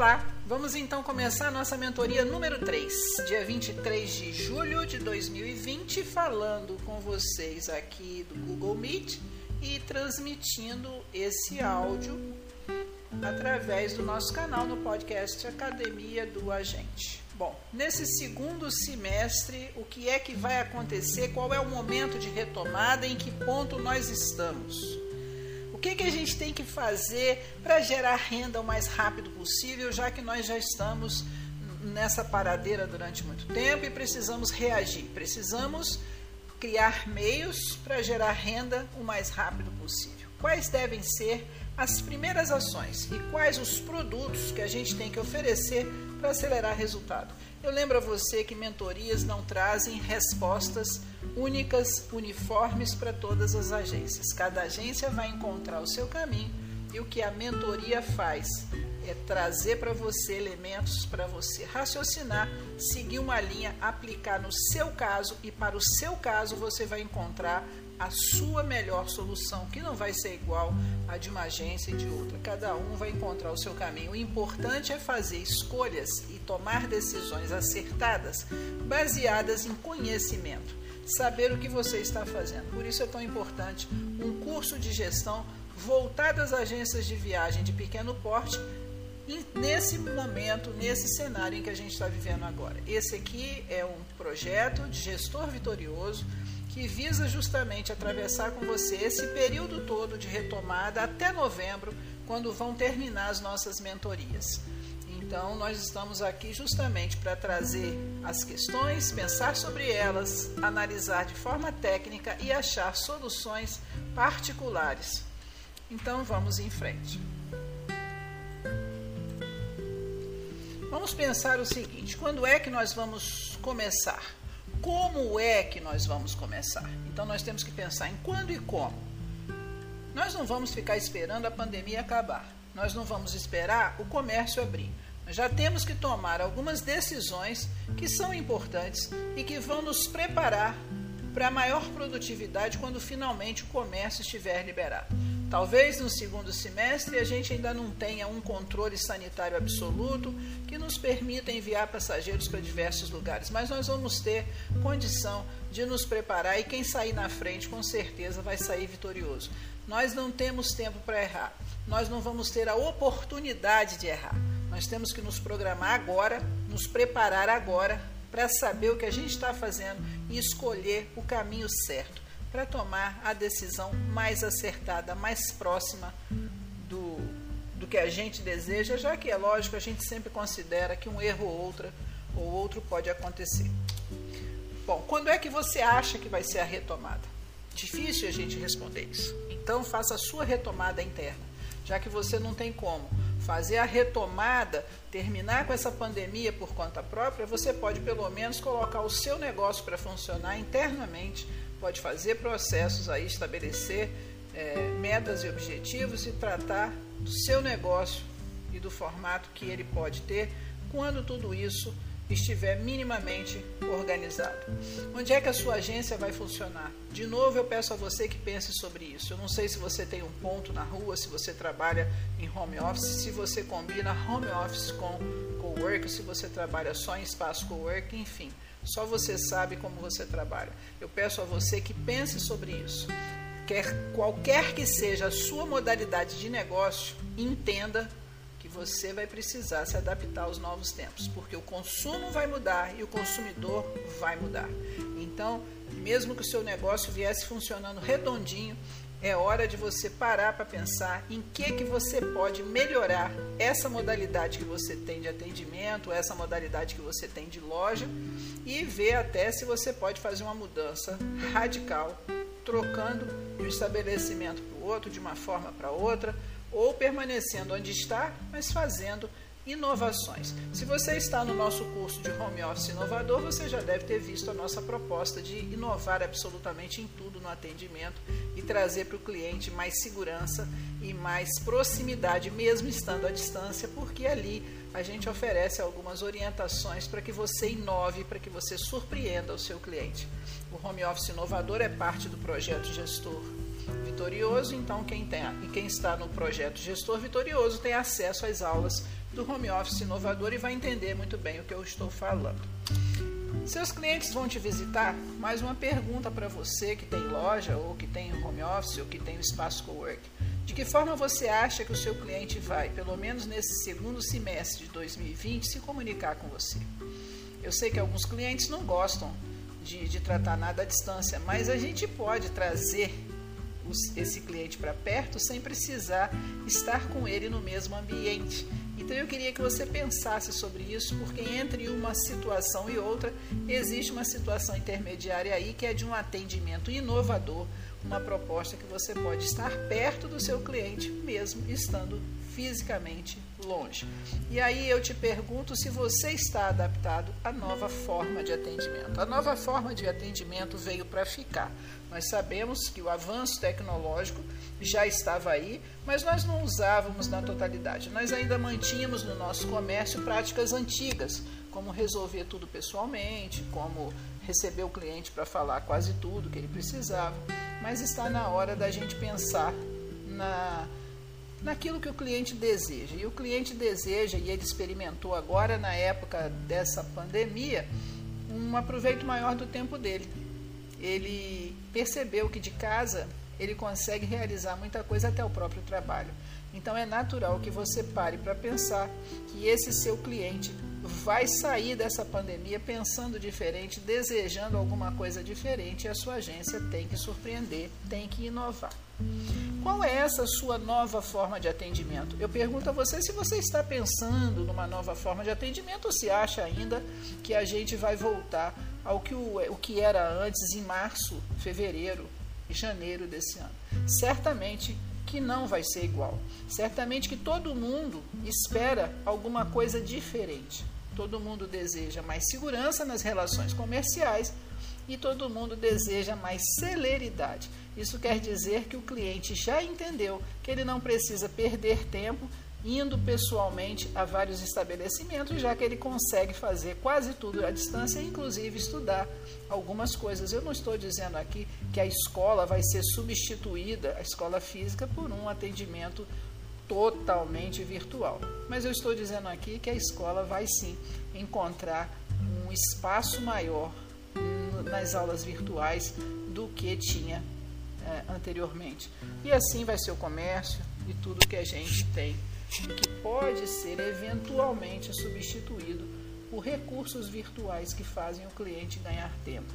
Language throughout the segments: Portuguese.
Olá, vamos então começar a nossa mentoria número 3, dia 23 de julho de 2020, falando com vocês aqui do Google Meet e transmitindo esse áudio através do nosso canal no podcast Academia do Agente. Bom, nesse segundo semestre, o que é que vai acontecer? Qual é o momento de retomada? Em que ponto nós estamos? Que, que a gente tem que fazer para gerar renda o mais rápido possível, já que nós já estamos nessa paradeira durante muito tempo e precisamos reagir, precisamos criar meios para gerar renda o mais rápido possível. Quais devem ser as primeiras ações e quais os produtos que a gente tem que oferecer para acelerar resultado? Eu lembro a você que mentorias não trazem respostas únicas, uniformes para todas as agências. Cada agência vai encontrar o seu caminho e o que a mentoria faz é trazer para você elementos para você raciocinar, seguir uma linha, aplicar no seu caso e para o seu caso você vai encontrar a sua melhor solução, que não vai ser igual a de uma agência e de outra. Cada um vai encontrar o seu caminho. O importante é fazer escolhas e tomar decisões acertadas, baseadas em conhecimento. Saber o que você está fazendo. Por isso é tão importante um curso de gestão voltado às agências de viagem de pequeno porte nesse momento, nesse cenário em que a gente está vivendo agora. Esse aqui é um projeto de gestor vitorioso que visa justamente atravessar com você esse período todo de retomada até novembro, quando vão terminar as nossas mentorias. Então, nós estamos aqui justamente para trazer as questões, pensar sobre elas, analisar de forma técnica e achar soluções particulares. Então, vamos em frente. Vamos pensar o seguinte: quando é que nós vamos começar? Como é que nós vamos começar? Então nós temos que pensar em quando e como. Nós não vamos ficar esperando a pandemia acabar. Nós não vamos esperar o comércio abrir. Nós já temos que tomar algumas decisões que são importantes e que vão nos preparar para maior produtividade quando finalmente o comércio estiver liberado. Talvez no segundo semestre a gente ainda não tenha um controle sanitário absoluto que nos permita enviar passageiros para diversos lugares, mas nós vamos ter condição de nos preparar e quem sair na frente com certeza vai sair vitorioso. Nós não temos tempo para errar, nós não vamos ter a oportunidade de errar. Nós temos que nos programar agora, nos preparar agora para saber o que a gente está fazendo e escolher o caminho certo para tomar a decisão mais acertada, mais próxima do, do que a gente deseja, já que é lógico, a gente sempre considera que um erro ou outra ou outro pode acontecer. Bom, quando é que você acha que vai ser a retomada? Difícil a gente responder isso. Então faça a sua retomada interna, já que você não tem como fazer a retomada, terminar com essa pandemia por conta própria, você pode pelo menos colocar o seu negócio para funcionar internamente pode fazer processos aí, estabelecer é, metas e objetivos e tratar do seu negócio e do formato que ele pode ter quando tudo isso estiver minimamente organizado. Onde é que a sua agência vai funcionar? De novo, eu peço a você que pense sobre isso. Eu não sei se você tem um ponto na rua, se você trabalha em home office, se você combina home office com co-work, se você trabalha só em espaço co-work, enfim. Só você sabe como você trabalha. Eu peço a você que pense sobre isso. Quer, qualquer que seja a sua modalidade de negócio, entenda que você vai precisar se adaptar aos novos tempos, porque o consumo vai mudar e o consumidor vai mudar. Então, mesmo que o seu negócio viesse funcionando redondinho, é hora de você parar para pensar em que que você pode melhorar essa modalidade que você tem de atendimento, essa modalidade que você tem de loja e ver até se você pode fazer uma mudança radical, trocando de um estabelecimento para o outro, de uma forma para outra, ou permanecendo onde está, mas fazendo inovações. Se você está no nosso curso de Home Office Inovador, você já deve ter visto a nossa proposta de inovar absolutamente em tudo no atendimento e trazer para o cliente mais segurança e mais proximidade, mesmo estando à distância, porque ali a gente oferece algumas orientações para que você inove, para que você surpreenda o seu cliente. O Home Office Inovador é parte do projeto Gestor Vitorioso, então quem, tem, quem está no projeto Gestor Vitorioso tem acesso às aulas do home office inovador e vai entender muito bem o que eu estou falando. Seus clientes vão te visitar? Mais uma pergunta para você que tem loja, ou que tem home office, ou que tem o espaço co-work. De que forma você acha que o seu cliente vai, pelo menos nesse segundo semestre de 2020, se comunicar com você? Eu sei que alguns clientes não gostam de, de tratar nada à distância, mas a gente pode trazer os, esse cliente para perto sem precisar estar com ele no mesmo ambiente. Então eu queria que você pensasse sobre isso, porque entre uma situação e outra existe uma situação intermediária aí que é de um atendimento inovador, uma proposta que você pode estar perto do seu cliente mesmo estando fisicamente longe. E aí eu te pergunto se você está adaptado à nova forma de atendimento. A nova forma de atendimento veio para ficar. Nós sabemos que o avanço tecnológico já estava aí, mas nós não usávamos na totalidade. Nós ainda mantínhamos no nosso comércio práticas antigas, como resolver tudo pessoalmente, como receber o cliente para falar quase tudo que ele precisava. Mas está na hora da gente pensar na naquilo que o cliente deseja. E o cliente deseja, e ele experimentou agora na época dessa pandemia, um aproveito maior do tempo dele. Ele percebeu que de casa ele consegue realizar muita coisa até o próprio trabalho. Então é natural que você pare para pensar que esse seu cliente vai sair dessa pandemia pensando diferente, desejando alguma coisa diferente e a sua agência tem que surpreender, tem que inovar. Qual é essa sua nova forma de atendimento? Eu pergunto a você se você está pensando numa nova forma de atendimento ou se acha ainda que a gente vai voltar ao que, o, o que era antes em março, fevereiro e janeiro desse ano. Certamente que não vai ser igual. Certamente que todo mundo espera alguma coisa diferente. Todo mundo deseja mais segurança nas relações comerciais e todo mundo deseja mais celeridade. Isso quer dizer que o cliente já entendeu que ele não precisa perder tempo indo pessoalmente a vários estabelecimentos, já que ele consegue fazer quase tudo à distância, inclusive estudar algumas coisas. Eu não estou dizendo aqui que a escola vai ser substituída, a escola física, por um atendimento totalmente virtual. Mas eu estou dizendo aqui que a escola vai sim encontrar um espaço maior nas aulas virtuais do que tinha é, anteriormente. E assim vai ser o comércio e tudo que a gente tem que pode ser eventualmente substituído por recursos virtuais que fazem o cliente ganhar tempo.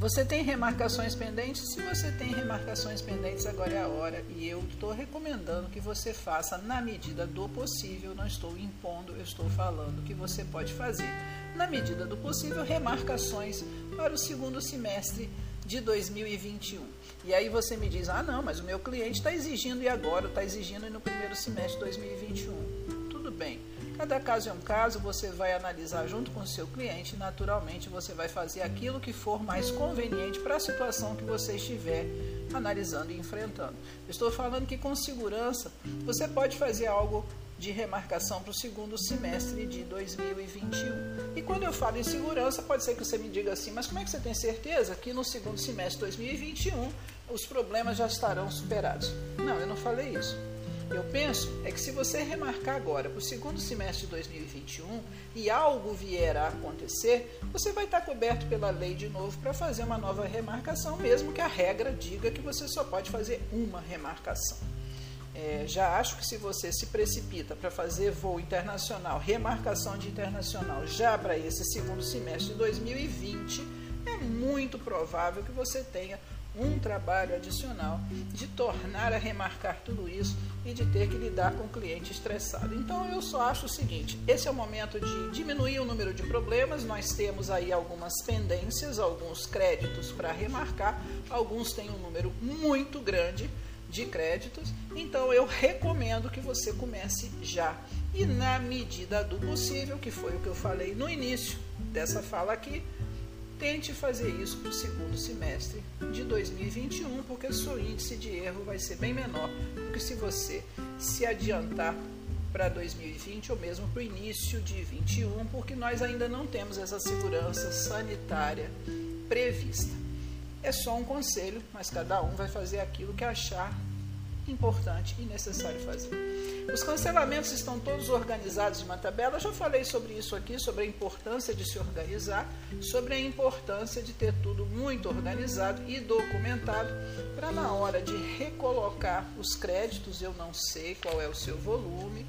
Você tem remarcações pendentes? Se você tem remarcações pendentes, agora é a hora e eu estou recomendando que você faça na medida do possível. Não estou impondo, eu estou falando que você pode fazer, na medida do possível, remarcações para o segundo semestre de 2021. E aí você me diz: ah, não, mas o meu cliente está exigindo e agora, está exigindo no primeiro semestre de 2021. Tudo bem. Cada caso é um caso, você vai analisar junto com o seu cliente e, naturalmente, você vai fazer aquilo que for mais conveniente para a situação que você estiver analisando e enfrentando. estou falando que, com segurança, você pode fazer algo de remarcação para o segundo semestre de 2021. E quando eu falo em segurança, pode ser que você me diga assim, mas como é que você tem certeza que no segundo semestre de 2021 os problemas já estarão superados? Não, eu não falei isso. Eu penso é que se você remarcar agora para o segundo semestre de 2021 e algo vier a acontecer, você vai estar coberto pela lei de novo para fazer uma nova remarcação, mesmo que a regra diga que você só pode fazer uma remarcação. É, já acho que se você se precipita para fazer voo internacional, remarcação de internacional já para esse segundo semestre de 2020, é muito provável que você tenha um trabalho adicional de tornar a remarcar tudo isso e de ter que lidar com o cliente estressado. Então eu só acho o seguinte: esse é o momento de diminuir o número de problemas. Nós temos aí algumas pendências, alguns créditos para remarcar, alguns têm um número muito grande de créditos, então eu recomendo que você comece já. E na medida do possível, que foi o que eu falei no início dessa fala aqui, tente fazer isso para o segundo semestre de 2021, porque o seu índice de erro vai ser bem menor do que se você se adiantar para 2020 ou mesmo para o início de 2021, porque nós ainda não temos essa segurança sanitária prevista. É só um conselho, mas cada um vai fazer aquilo que achar importante e necessário fazer. Os cancelamentos estão todos organizados em uma tabela. Eu já falei sobre isso aqui, sobre a importância de se organizar, sobre a importância de ter tudo muito organizado e documentado para na hora de recolocar os créditos, eu não sei qual é o seu volume,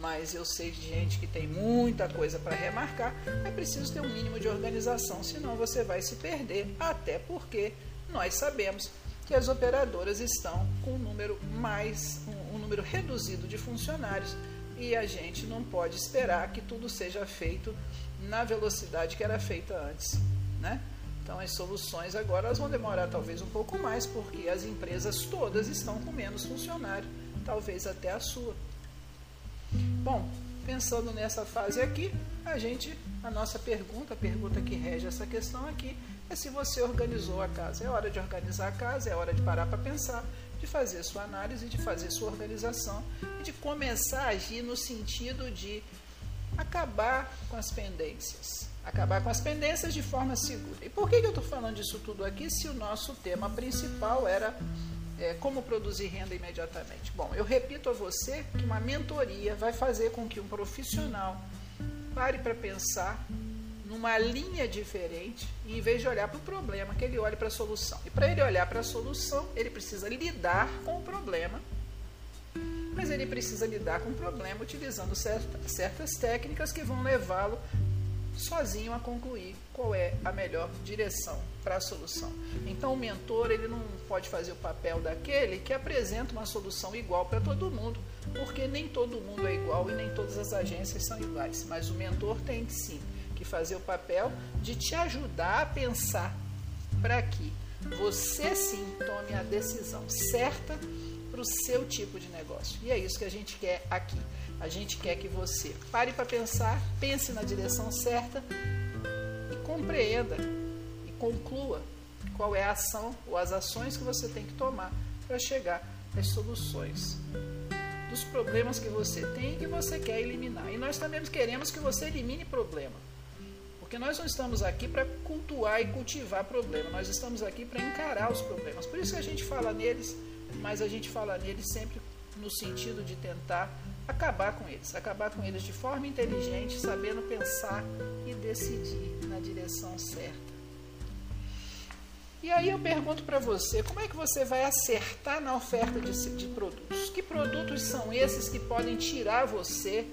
mas eu sei de gente que tem muita coisa para remarcar, é preciso ter um mínimo de organização, senão você vai se perder, até porque nós sabemos que as operadoras estão com um número mais um, um número reduzido de funcionários e a gente não pode esperar que tudo seja feito na velocidade que era feita antes, né? Então as soluções agora elas vão demorar talvez um pouco mais porque as empresas todas estão com menos funcionário, talvez até a sua. Bom, pensando nessa fase aqui, a gente, a nossa pergunta, a pergunta que rege essa questão aqui, é se você organizou a casa. É hora de organizar a casa, é hora de parar para pensar, de fazer sua análise, de fazer sua organização e de começar a agir no sentido de acabar com as pendências. Acabar com as pendências de forma segura. E por que, eu estou falando disso tudo aqui se o nosso tema principal era é, como produzir renda imediatamente? Bom, eu repito a você que uma mentoria vai fazer com que um profissional pare para pensar numa linha diferente e em vez de olhar para o problema, que ele olhe para a solução. E para ele olhar para a solução, ele precisa lidar com o problema, mas ele precisa lidar com o problema utilizando certas técnicas que vão levá-lo sozinho a concluir qual é a melhor direção para a solução. Então o mentor ele não pode fazer o papel daquele que apresenta uma solução igual para todo mundo, porque nem todo mundo é igual e nem todas as agências são iguais. Mas o mentor tem sim que fazer o papel de te ajudar a pensar para que você sim tome a decisão certa para o seu tipo de negócio. E é isso que a gente quer aqui. A gente quer que você pare para pensar, pense na direção certa e compreenda e conclua qual é a ação ou as ações que você tem que tomar para chegar às soluções dos problemas que você tem e que você quer eliminar. E nós também queremos que você elimine problema. Porque nós não estamos aqui para cultuar e cultivar problema, nós estamos aqui para encarar os problemas. Por isso que a gente fala neles, mas a gente fala neles sempre no sentido de tentar acabar com eles, acabar com eles de forma inteligente, sabendo pensar e decidir na direção certa. E aí eu pergunto para você, como é que você vai acertar na oferta de, de produtos? Que produtos são esses que podem tirar você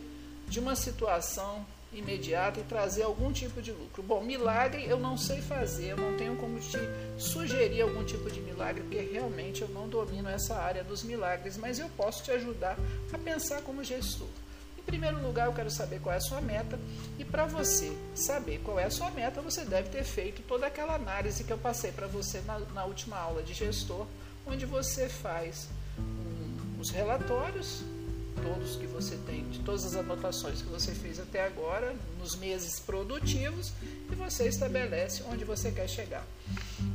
de uma situação imediata e trazer algum tipo de lucro. Bom, milagre eu não sei fazer, eu não tenho como te sugerir algum tipo de milagre, porque realmente eu não domino essa área dos milagres, mas eu posso te ajudar a pensar como gestor. Em primeiro lugar, eu quero saber qual é a sua meta, e para você saber qual é a sua meta, você deve ter feito toda aquela análise que eu passei para você na, na, última aula de gestor, onde você faz um, os relatórios todos que você tem, de todas as anotações que você fez até agora, nos meses produtivos, e você estabelece onde você quer chegar.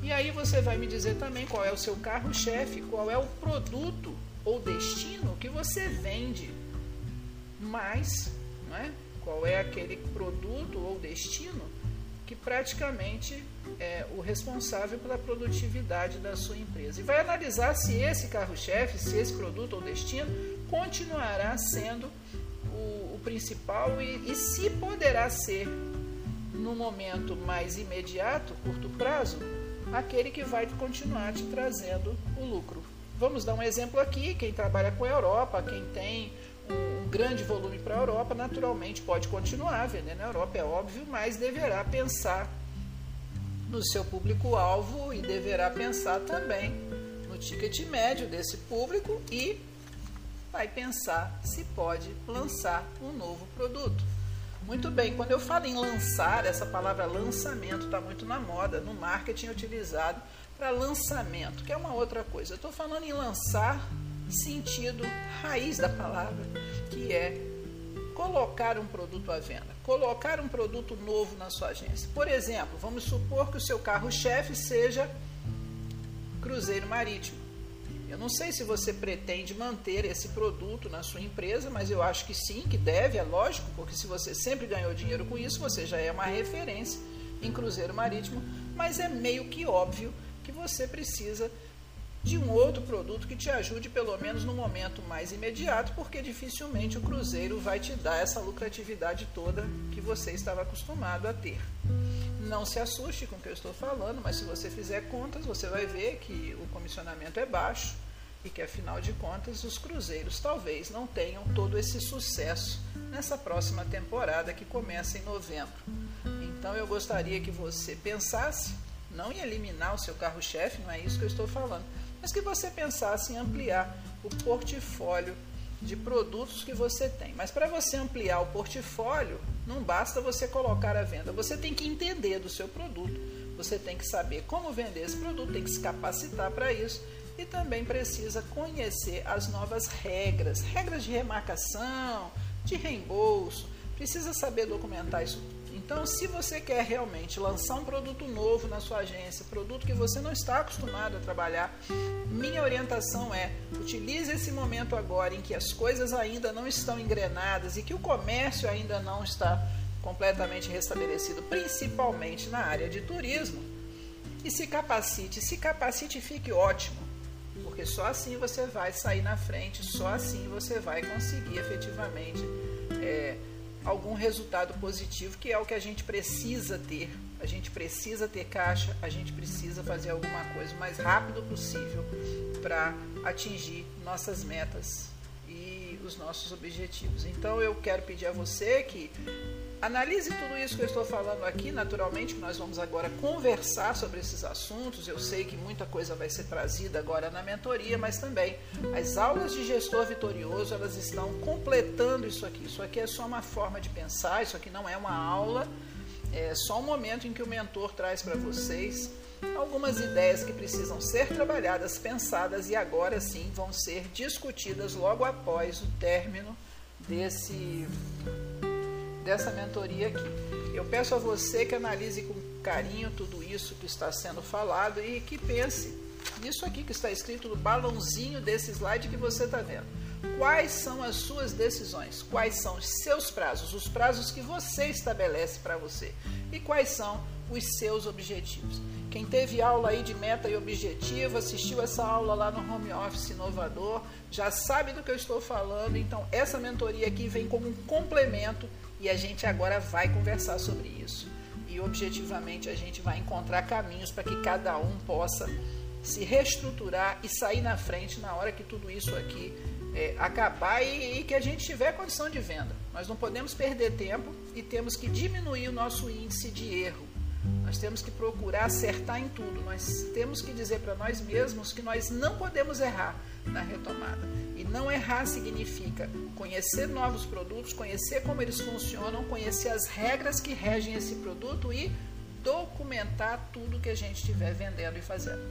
E aí você vai me dizer também qual é o seu carro-chefe, qual é o produto ou destino que você vende mais, não é? qual é aquele produto ou destino que praticamente é o responsável pela produtividade da sua empresa. E vai analisar se esse carro-chefe, se esse produto ou destino continuará sendo o, o principal e, e se poderá ser, no momento mais imediato, curto prazo, aquele que vai continuar te trazendo o lucro. Vamos dar um exemplo aqui: quem trabalha com a Europa, quem tem um, grande volume para a Europa, naturalmente pode continuar vendendo na Europa, é óbvio, mas deverá pensar no seu público-alvo e deverá pensar também no ticket médio desse público e vai pensar se pode lançar um novo produto. Muito bem, quando eu falo em lançar, essa palavra lançamento está muito na moda, no marketing utilizado para lançamento, que é uma outra coisa. Eu estou falando em lançar sentido raiz da palavra, que é colocar um produto à venda, colocar um produto novo na sua agência. Por exemplo, vamos supor que o seu carro-chefe seja cruzeiro marítimo. Eu não sei se você pretende manter esse produto na sua empresa, mas eu acho que sim, que deve, é lógico, porque se você sempre ganhou dinheiro com isso, você já é uma referência em cruzeiro marítimo, mas é meio que óbvio que você precisa de um outro produto que te ajude pelo menos no momento mais imediato, porque dificilmente o Cruzeiro vai te dar essa lucratividade toda que você estava acostumado a ter. Não se assuste com o que eu estou falando, mas se você fizer contas, você vai ver que o comissionamento é baixo e que afinal de contas os cruzeiros talvez não tenham todo esse sucesso nessa próxima temporada que começa em novembro. Então eu gostaria que você pensasse não em eliminar o seu carro-chefe, não é isso que eu estou falando, mas que você pensasse em ampliar o portfólio de produtos que você tem. Mas para você ampliar o portfólio, não basta você colocar a venda, você tem que entender do seu produto, você tem que saber como vender esse produto, tem que se capacitar para isso e também precisa conhecer as novas regras, regras de remarcação, de reembolso, precisa saber documentar isso então, se você quer realmente lançar um produto novo na sua agência, produto que você não está acostumado a trabalhar, minha orientação é: utilize esse momento agora em que as coisas ainda não estão engrenadas e que o comércio ainda não está completamente restabelecido, principalmente na área de turismo, e se capacite. Se capacite e fique ótimo, porque só assim você vai sair na frente, só assim você vai conseguir efetivamente. É, algum resultado positivo, que é o que a gente precisa ter. A gente precisa ter caixa, a gente precisa fazer alguma coisa o mais rápido possível para atingir nossas metas e os nossos objetivos. Então eu quero pedir a você que Analise tudo isso que eu estou falando aqui, naturalmente, nós vamos agora conversar sobre esses assuntos. Eu sei que muita coisa vai ser trazida agora na mentoria, mas também as aulas de gestor vitorioso, elas estão completando isso aqui. Isso aqui é só uma forma de pensar, isso aqui não é uma aula, é só um momento em que o mentor traz para vocês algumas ideias que precisam ser trabalhadas, pensadas e agora sim vão ser discutidas logo após o término desse dessa mentoria aqui. Eu peço a você que analise com carinho tudo isso que está sendo falado e que pense nisso aqui que está escrito no balãozinho desse slide que você está vendo. Quais são as suas decisões? Quais são os seus prazos? Os prazos que você estabelece para você? E quais são os seus objetivos? Quem teve aula aí de meta e objetivo, assistiu essa aula lá no Home Office Inovador, já sabe do que eu estou falando. Então, essa mentoria aqui vem como um complemento e a gente agora vai conversar sobre isso. E objetivamente a gente vai encontrar caminhos para que cada um possa se reestruturar e sair na frente na hora que tudo isso aqui é, acabar e, e, que a gente tiver condição de venda. Nós não podemos perder tempo e temos que diminuir o nosso índice de erro. Nós temos que procurar acertar em tudo. Nós temos que dizer para nós mesmos que nós não podemos errar na retomada. E não errar significa conhecer novos produtos, conhecer como eles funcionam, conhecer as regras que regem esse produto e documentar tudo que a gente estiver vendendo e fazendo.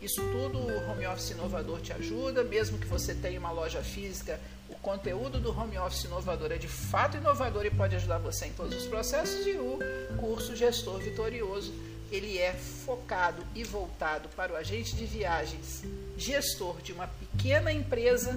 Isso tudo o Home Office Inovador te ajuda, mesmo que você tenha uma loja física, o conteúdo do Home Office Inovador é de fato inovador e pode ajudar você em todos os processos e o curso Gestor Vitorioso, ele é focado e voltado para o agente de viagens, gestor de uma pequena empresa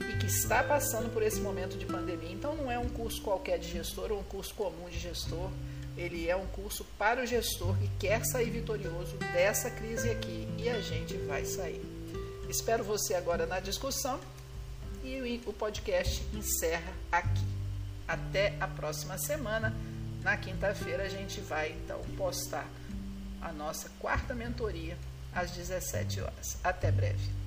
e que está passando por esse momento de pandemia. Então não é um curso qualquer de gestor ou um curso comum de gestor ele é um curso para o gestor que quer sair vitorioso dessa crise aqui e a gente vai sair. Espero você agora na discussão e o podcast encerra aqui. Até a próxima semana. Na quinta-feira a gente vai então postar a nossa quarta mentoria às 17 horas. Até breve.